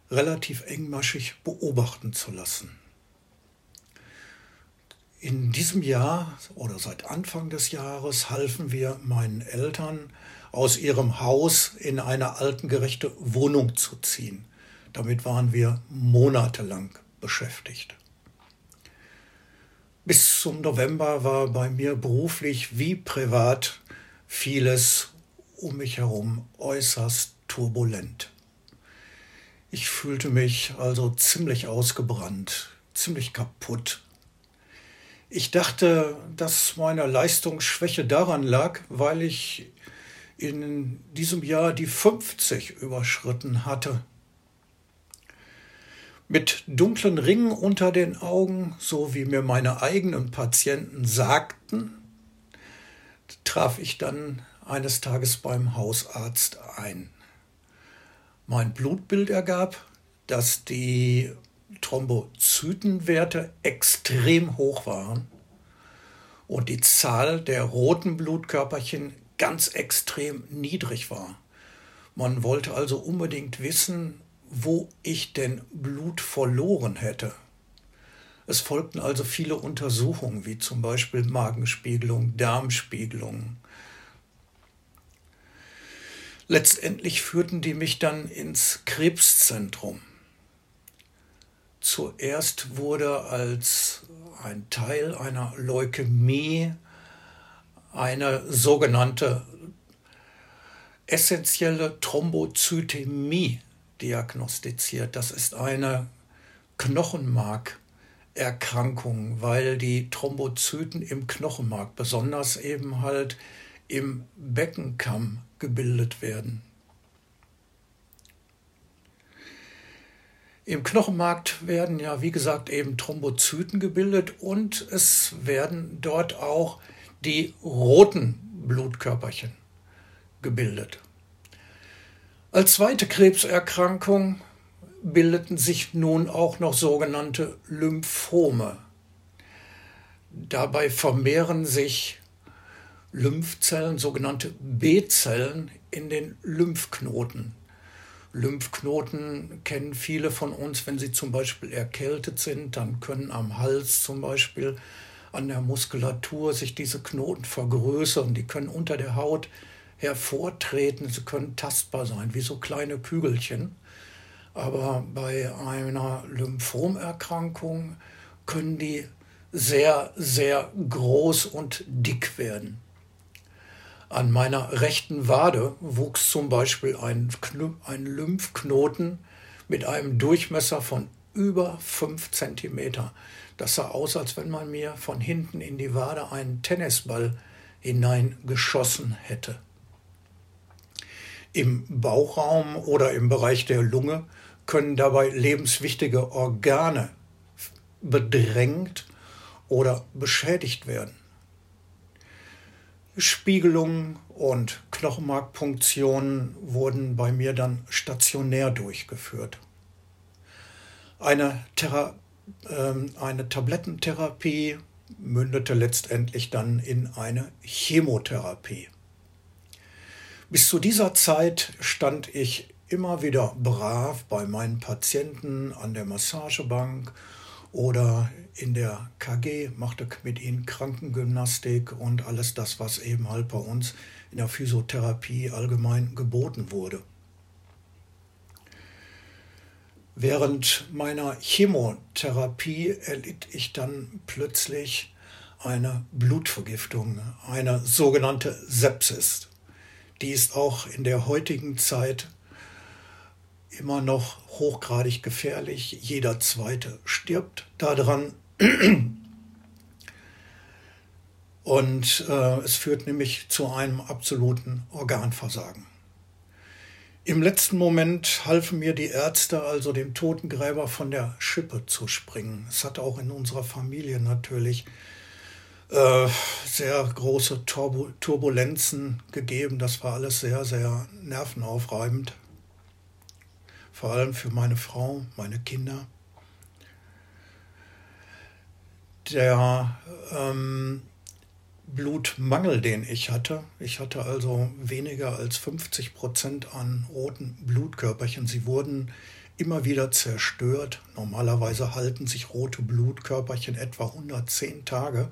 relativ engmaschig beobachten zu lassen. In diesem Jahr oder seit Anfang des Jahres halfen wir meinen Eltern aus ihrem Haus in eine altengerechte Wohnung zu ziehen. Damit waren wir monatelang beschäftigt. Bis zum November war bei mir beruflich wie privat vieles um mich herum äußerst turbulent. Ich fühlte mich also ziemlich ausgebrannt, ziemlich kaputt. Ich dachte, dass meine Leistungsschwäche daran lag, weil ich in diesem Jahr die 50 überschritten hatte. Mit dunklen Ringen unter den Augen, so wie mir meine eigenen Patienten sagten, traf ich dann eines Tages beim Hausarzt ein. Mein Blutbild ergab, dass die Thrombozytenwerte extrem hoch waren und die Zahl der roten Blutkörperchen ganz extrem niedrig war. Man wollte also unbedingt wissen, wo ich denn Blut verloren hätte. Es folgten also viele Untersuchungen, wie zum Beispiel Magenspiegelung, Darmspiegelung. Letztendlich führten die mich dann ins Krebszentrum. Zuerst wurde als ein Teil einer Leukämie eine sogenannte essentielle Thrombozytämie diagnostiziert. Das ist eine Knochenmarkerkrankung, weil die Thrombozyten im Knochenmark, besonders eben halt im Beckenkamm gebildet werden. Im Knochenmark werden ja, wie gesagt, eben Thrombozyten gebildet und es werden dort auch die roten Blutkörperchen gebildet. Als zweite Krebserkrankung bildeten sich nun auch noch sogenannte Lymphome. Dabei vermehren sich Lymphzellen, sogenannte B-Zellen, in den Lymphknoten. Lymphknoten kennen viele von uns, wenn sie zum Beispiel erkältet sind, dann können am Hals zum Beispiel an der Muskulatur sich diese Knoten vergrößern. Die können unter der Haut hervortreten, sie können tastbar sein, wie so kleine Kügelchen. Aber bei einer Lymphomerkrankung können die sehr, sehr groß und dick werden. An meiner rechten Wade wuchs zum Beispiel ein, ein Lymphknoten mit einem Durchmesser von über 5 cm. Das sah aus, als wenn man mir von hinten in die Wade einen Tennisball hineingeschossen hätte. Im Bauchraum oder im Bereich der Lunge können dabei lebenswichtige Organe bedrängt oder beschädigt werden. Spiegelungen und Knochenmarkpunktionen wurden bei mir dann stationär durchgeführt. Eine, Thera äh, eine Tablettentherapie mündete letztendlich dann in eine Chemotherapie. Bis zu dieser Zeit stand ich immer wieder brav bei meinen Patienten an der Massagebank oder in der KG, machte mit ihnen Krankengymnastik und alles das, was eben halt bei uns in der Physiotherapie allgemein geboten wurde. Während meiner Chemotherapie erlitt ich dann plötzlich eine Blutvergiftung, eine sogenannte Sepsis. Die ist auch in der heutigen Zeit immer noch hochgradig gefährlich. Jeder zweite stirbt daran. *clears throat* Und äh, es führt nämlich zu einem absoluten Organversagen. Im letzten Moment halfen mir die Ärzte, also dem Totengräber, von der Schippe zu springen. Es hat auch in unserer Familie natürlich äh, sehr große Turbulenzen gegeben. Das war alles sehr, sehr nervenaufreibend. Vor allem für meine Frau, meine Kinder. Der ähm, Blutmangel, den ich hatte. Ich hatte also weniger als 50 Prozent an roten Blutkörperchen. Sie wurden immer wieder zerstört. Normalerweise halten sich rote Blutkörperchen etwa 110 Tage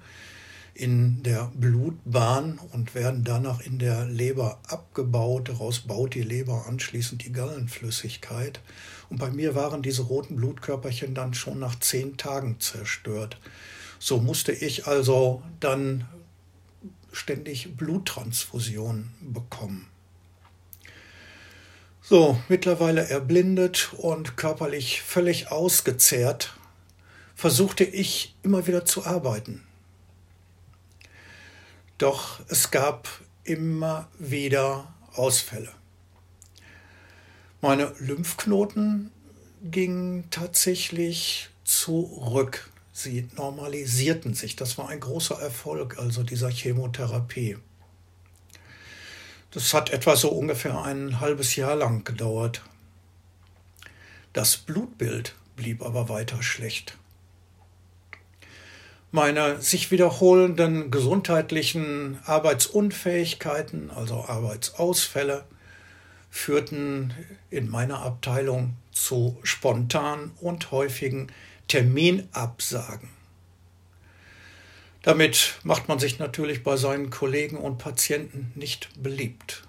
in der Blutbahn und werden danach in der Leber abgebaut. Daraus baut die Leber anschließend die Gallenflüssigkeit. Und bei mir waren diese roten Blutkörperchen dann schon nach zehn Tagen zerstört. So musste ich also dann ständig Bluttransfusionen bekommen. So, mittlerweile erblindet und körperlich völlig ausgezehrt, versuchte ich immer wieder zu arbeiten. Doch es gab immer wieder Ausfälle. Meine Lymphknoten gingen tatsächlich zurück. Sie normalisierten sich. Das war ein großer Erfolg, also dieser Chemotherapie. Das hat etwa so ungefähr ein halbes Jahr lang gedauert. Das Blutbild blieb aber weiter schlecht. Meine sich wiederholenden gesundheitlichen Arbeitsunfähigkeiten, also Arbeitsausfälle, führten in meiner Abteilung zu spontan und häufigen Terminabsagen. Damit macht man sich natürlich bei seinen Kollegen und Patienten nicht beliebt.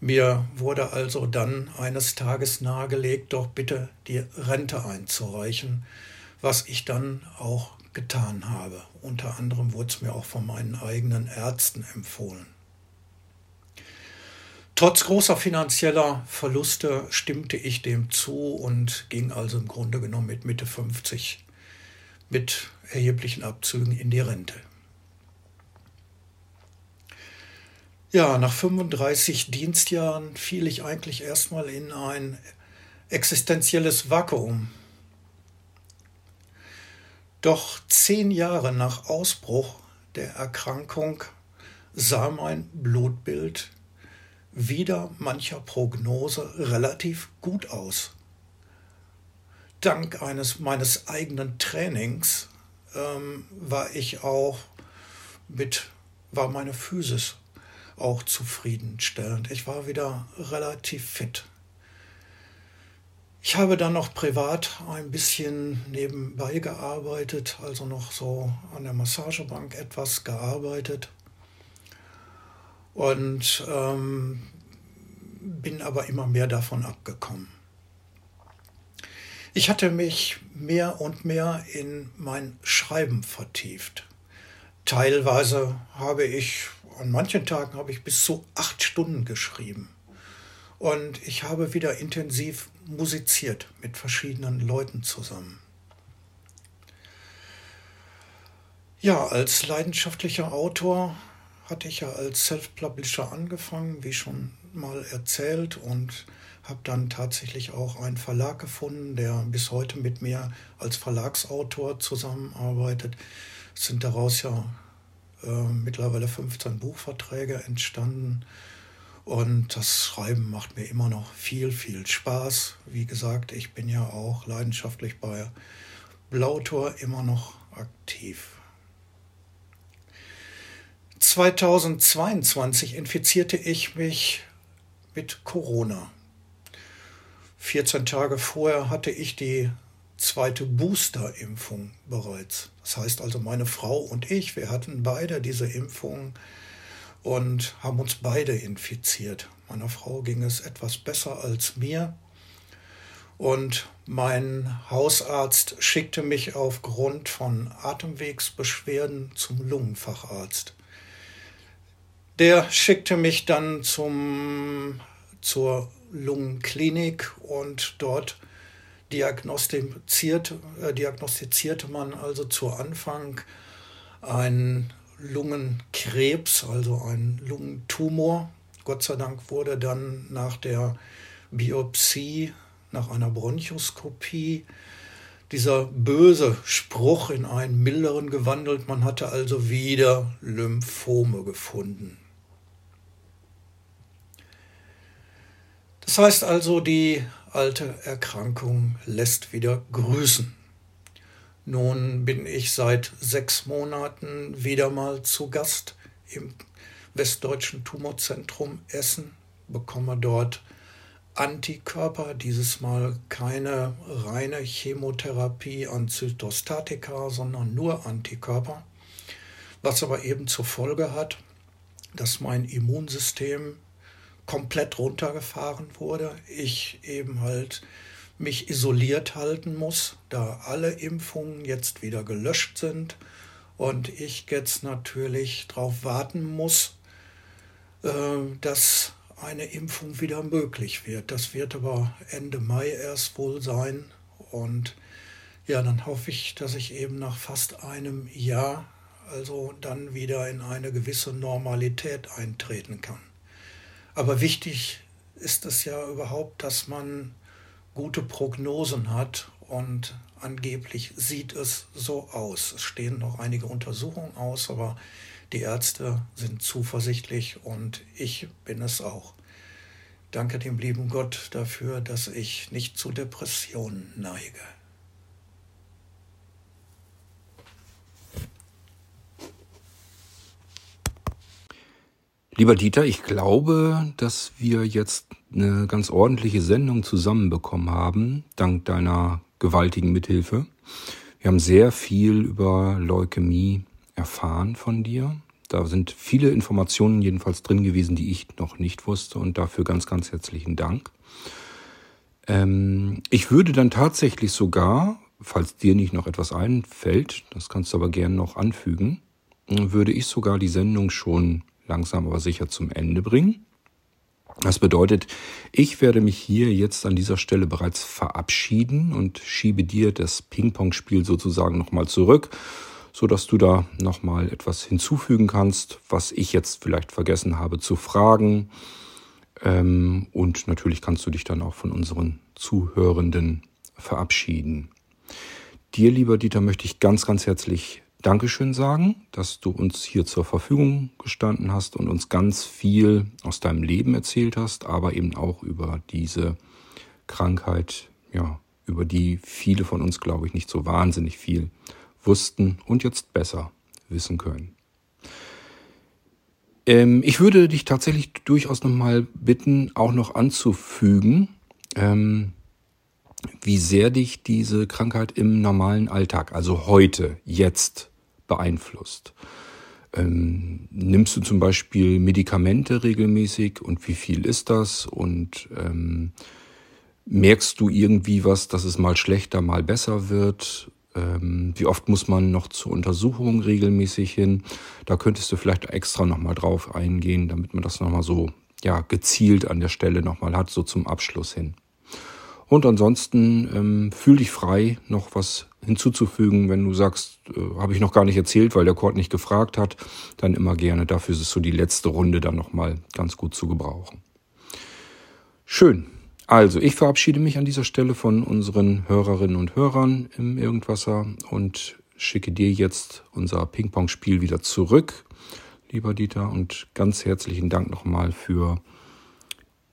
Mir wurde also dann eines Tages nahegelegt, doch bitte die Rente einzureichen, was ich dann auch getan habe. Unter anderem wurde es mir auch von meinen eigenen Ärzten empfohlen. Trotz großer finanzieller Verluste stimmte ich dem zu und ging also im Grunde genommen mit Mitte 50 mit erheblichen Abzügen in die Rente. Ja, nach 35 Dienstjahren fiel ich eigentlich erstmal in ein existenzielles Vakuum. Doch zehn Jahre nach Ausbruch der Erkrankung sah mein Blutbild wieder mancher Prognose relativ gut aus. Dank eines meines eigenen Trainings ähm, war ich auch mit, war meine Physis auch zufriedenstellend. Ich war wieder relativ fit. Ich habe dann noch privat ein bisschen nebenbei gearbeitet, also noch so an der Massagebank etwas gearbeitet und ähm, bin aber immer mehr davon abgekommen. Ich hatte mich mehr und mehr in mein Schreiben vertieft. Teilweise habe ich, an manchen Tagen habe ich bis zu acht Stunden geschrieben. Und ich habe wieder intensiv musiziert mit verschiedenen Leuten zusammen. Ja, als leidenschaftlicher Autor hatte ich ja als Self-Publisher angefangen, wie schon mal erzählt, und habe dann tatsächlich auch einen Verlag gefunden, der bis heute mit mir als Verlagsautor zusammenarbeitet. Es sind daraus ja äh, mittlerweile 15 Buchverträge entstanden. Und das Schreiben macht mir immer noch viel, viel Spaß. Wie gesagt, ich bin ja auch leidenschaftlich bei Blautor immer noch aktiv. 2022 infizierte ich mich mit Corona. 14 Tage vorher hatte ich die zweite Booster-Impfung bereits. Das heißt also, meine Frau und ich, wir hatten beide diese Impfung und haben uns beide infiziert. Meiner Frau ging es etwas besser als mir. Und mein Hausarzt schickte mich aufgrund von Atemwegsbeschwerden zum Lungenfacharzt. Der schickte mich dann zum, zur Lungenklinik und dort diagnostiziert, äh, diagnostizierte man also zu Anfang einen Lungenkrebs, also einen Lungentumor. Gott sei Dank wurde dann nach der Biopsie, nach einer Bronchoskopie, dieser böse Spruch in einen milderen gewandelt. Man hatte also wieder Lymphome gefunden. Das heißt also, die alte Erkrankung lässt wieder grüßen. Nun bin ich seit sechs Monaten wieder mal zu Gast im Westdeutschen Tumorzentrum Essen, bekomme dort Antikörper, dieses Mal keine reine Chemotherapie an Zytostatika, sondern nur Antikörper, was aber eben zur Folge hat, dass mein Immunsystem komplett runtergefahren wurde, ich eben halt mich isoliert halten muss, da alle Impfungen jetzt wieder gelöscht sind und ich jetzt natürlich darauf warten muss, äh, dass eine Impfung wieder möglich wird. Das wird aber Ende Mai erst wohl sein. Und ja, dann hoffe ich, dass ich eben nach fast einem Jahr also dann wieder in eine gewisse Normalität eintreten kann. Aber wichtig ist es ja überhaupt, dass man gute Prognosen hat und angeblich sieht es so aus. Es stehen noch einige Untersuchungen aus, aber die Ärzte sind zuversichtlich und ich bin es auch. Danke dem lieben Gott dafür, dass ich nicht zu Depressionen neige. Lieber Dieter, ich glaube, dass wir jetzt eine ganz ordentliche Sendung zusammenbekommen haben, dank deiner gewaltigen Mithilfe. Wir haben sehr viel über Leukämie erfahren von dir. Da sind viele Informationen jedenfalls drin gewesen, die ich noch nicht wusste und dafür ganz, ganz herzlichen Dank. Ähm, ich würde dann tatsächlich sogar, falls dir nicht noch etwas einfällt, das kannst du aber gern noch anfügen, würde ich sogar die Sendung schon langsam aber sicher zum Ende bringen. Das bedeutet, ich werde mich hier jetzt an dieser Stelle bereits verabschieden und schiebe dir das Ping-Pong-Spiel sozusagen nochmal zurück so dass du da nochmal etwas hinzufügen kannst, was ich jetzt vielleicht vergessen habe zu fragen. Ähm, und natürlich kannst du dich dann auch von unseren Zuhörenden verabschieden. Dir, lieber Dieter, möchte ich ganz, ganz herzlich Dankeschön sagen, dass du uns hier zur Verfügung gestanden hast und uns ganz viel aus deinem Leben erzählt hast, aber eben auch über diese Krankheit, ja, über die viele von uns, glaube ich, nicht so wahnsinnig viel wussten und jetzt besser wissen können. Ähm, ich würde dich tatsächlich durchaus nochmal bitten, auch noch anzufügen, ähm, wie sehr dich diese Krankheit im normalen Alltag, also heute, jetzt, beeinflusst. Ähm, nimmst du zum Beispiel Medikamente regelmäßig und wie viel ist das? Und ähm, merkst du irgendwie was, dass es mal schlechter, mal besser wird? Ähm, wie oft muss man noch zur Untersuchung regelmäßig hin? Da könntest du vielleicht extra nochmal drauf eingehen, damit man das nochmal so ja, gezielt an der Stelle nochmal hat, so zum Abschluss hin. Und ansonsten ähm, fühl dich frei, noch was hinzuzufügen, wenn du sagst, äh, habe ich noch gar nicht erzählt, weil der Kurt nicht gefragt hat, dann immer gerne. Dafür ist es so die letzte Runde dann nochmal ganz gut zu gebrauchen. Schön. Also, ich verabschiede mich an dieser Stelle von unseren Hörerinnen und Hörern im Irgendwasser und schicke dir jetzt unser Ping-Pong-Spiel wieder zurück, lieber Dieter, und ganz herzlichen Dank nochmal für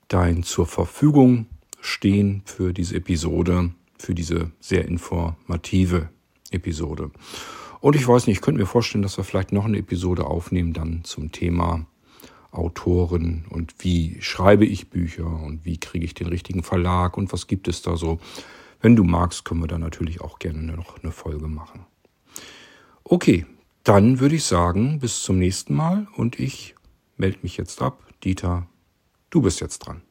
dein zur Verfügung stehen für diese Episode, für diese sehr informative Episode. Und ich weiß nicht, ich könnte mir vorstellen, dass wir vielleicht noch eine Episode aufnehmen dann zum Thema Autoren und wie schreibe ich Bücher und wie kriege ich den richtigen Verlag und was gibt es da so. Wenn du magst, können wir da natürlich auch gerne noch eine Folge machen. Okay, dann würde ich sagen, bis zum nächsten Mal und ich melde mich jetzt ab. Dieter, du bist jetzt dran.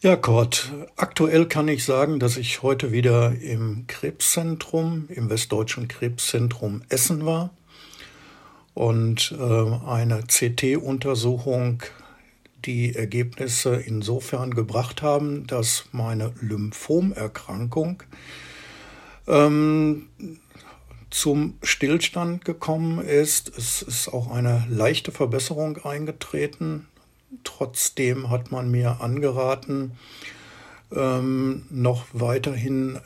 Ja, Kurt, aktuell kann ich sagen, dass ich heute wieder im Krebszentrum, im Westdeutschen Krebszentrum Essen war und äh, eine CT-Untersuchung die Ergebnisse insofern gebracht haben, dass meine Lymphomerkrankung ähm, zum Stillstand gekommen ist. Es ist auch eine leichte Verbesserung eingetreten. Trotzdem hat man mir angeraten, ähm, noch weiterhin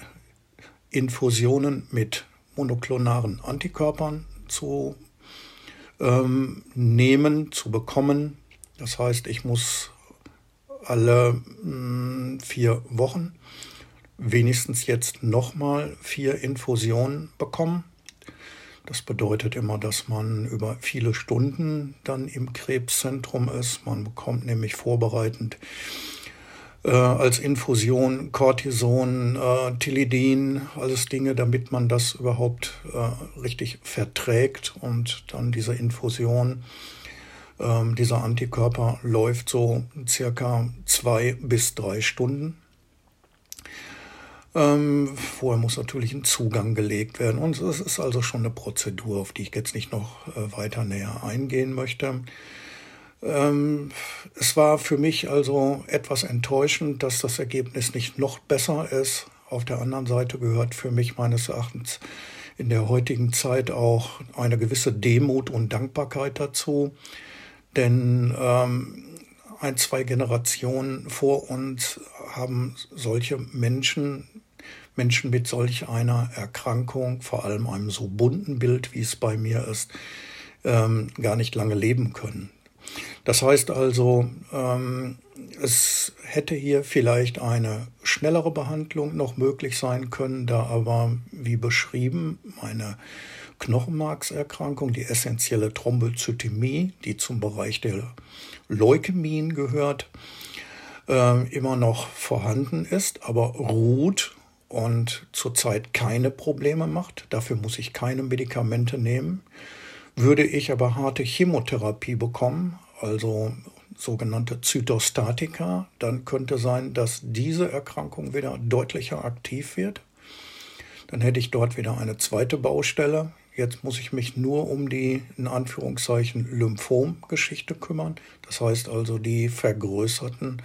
Infusionen mit monoklonaren Antikörpern zu ähm, nehmen, zu bekommen. Das heißt, ich muss alle mh, hm, vier Wochen wenigstens jetzt nochmal vier Infusionen bekommen. Das bedeutet immer, dass man über viele Stunden dann im Krebszentrum ist. Man bekommt nämlich vorbereitend äh, als Infusion Cortison, äh, Tilidin, alles Dinge, damit man das überhaupt äh, richtig verträgt und dann diese Infusion ähm, dieser Antikörper läuft so circa zwei bis drei Stunden. Ähm, vorher muss natürlich ein Zugang gelegt werden. Und es ist also schon eine Prozedur, auf die ich jetzt nicht noch äh, weiter näher eingehen möchte. Ähm, es war für mich also etwas enttäuschend, dass das Ergebnis nicht noch besser ist. Auf der anderen Seite gehört für mich meines Erachtens in der heutigen Zeit auch eine gewisse Demut und Dankbarkeit dazu. Denn ähm, ein, zwei Generationen vor uns haben solche Menschen Menschen mit solch einer Erkrankung, vor allem einem so bunten Bild, wie es bei mir ist, ähm, gar nicht lange leben können. Das heißt also, ähm, es hätte hier vielleicht eine schnellere Behandlung noch möglich sein können, da aber, wie beschrieben, meine Knochenmarkserkrankung, die essentielle Thrombozytämie, die zum Bereich der Leukämien gehört, äh, immer noch vorhanden ist, aber ruht und zurzeit keine Probleme macht. Dafür muss ich keine Medikamente nehmen. Würde ich aber harte Chemotherapie bekommen, also sogenannte Zytostatika, dann könnte sein, dass diese Erkrankung wieder deutlicher aktiv wird. Dann hätte ich dort wieder eine zweite Baustelle. Jetzt muss ich mich nur um die in Anführungszeichen Lymphom-Geschichte kümmern. Das heißt also die vergrößerten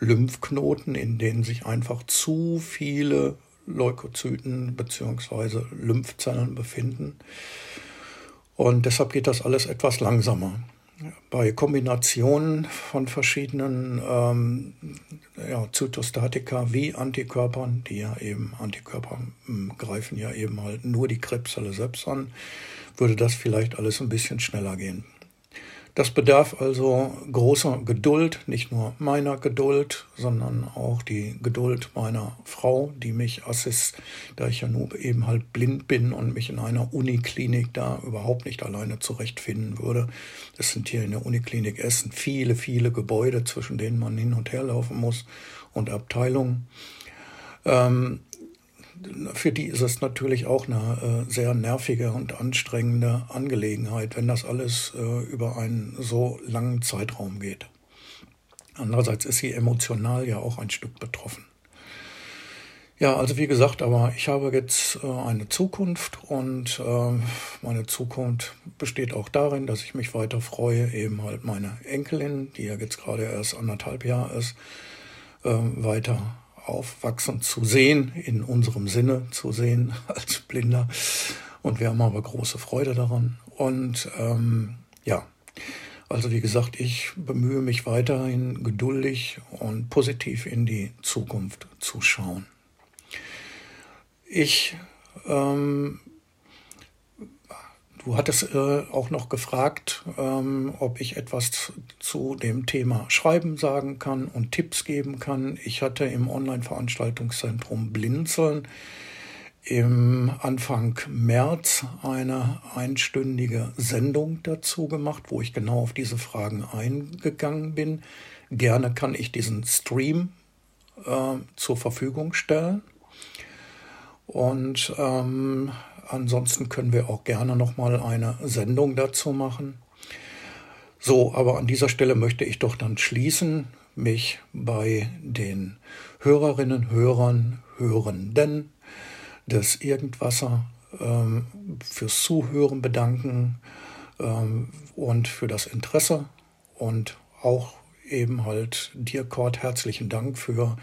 Lymphknoten, in denen sich einfach zu viele Leukozyten bzw. Lymphzellen befinden. Und deshalb geht das alles etwas langsamer. Bei Kombinationen von verschiedenen ähm, ja, Zytostatika wie Antikörpern, die ja eben Antikörper ähm, greifen ja eben halt nur die Krebszelle selbst an, würde das vielleicht alles ein bisschen schneller gehen. Das bedarf also großer Geduld, nicht nur meiner Geduld, sondern auch die Geduld meiner Frau, die mich assist, da ich ja nur eben halt blind bin und mich in einer Uniklinik da überhaupt nicht alleine zurechtfinden würde. Es sind hier in der Uniklinik Essen viele, viele Gebäude, zwischen denen man hin und her laufen muss und Abteilungen. Ähm, für die ist es natürlich auch eine äh, sehr nervige und anstrengende Angelegenheit, wenn das alles äh, über einen so langen Zeitraum geht. Andererseits ist sie emotional ja auch ein Stück betroffen. Ja, also wie gesagt, aber ich habe jetzt äh, eine Zukunft und äh, meine Zukunft besteht auch darin, dass ich mich weiter freue, eben halt meine Enkelin, die ja jetzt gerade erst anderthalb Jahre ist, äh, weiter aufwachsen zu sehen, in unserem Sinne zu sehen *laughs* als Blinder. Und wir haben aber große Freude daran. Und ähm, ja, also wie gesagt, ich bemühe mich weiterhin geduldig und positiv in die Zukunft zu schauen. Ich ähm, Du hattest äh, auch noch gefragt, ähm, ob ich etwas zu dem Thema Schreiben sagen kann und Tipps geben kann. Ich hatte im Online-Veranstaltungszentrum Blinzeln im Anfang März eine einstündige Sendung dazu gemacht, wo ich genau auf diese Fragen eingegangen bin. Gerne kann ich diesen Stream äh, zur Verfügung stellen. Und ähm, Ansonsten können wir auch gerne noch mal eine Sendung dazu machen. So, aber an dieser Stelle möchte ich doch dann schließen, mich bei den Hörerinnen, Hörern, Hörenden des Irgendwasser ähm, fürs Zuhören bedanken. ähm, und für das Interesse und auch eben halt dir, Kurt, herzlichen Dank für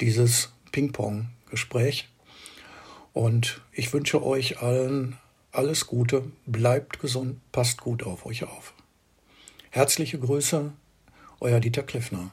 dieses Ping-Pong-Gespräch. Und ich wünsche euch allen alles Gute, bleibt gesund, passt gut auf euch auf. Herzliche Grüße, euer Dieter Kliffner.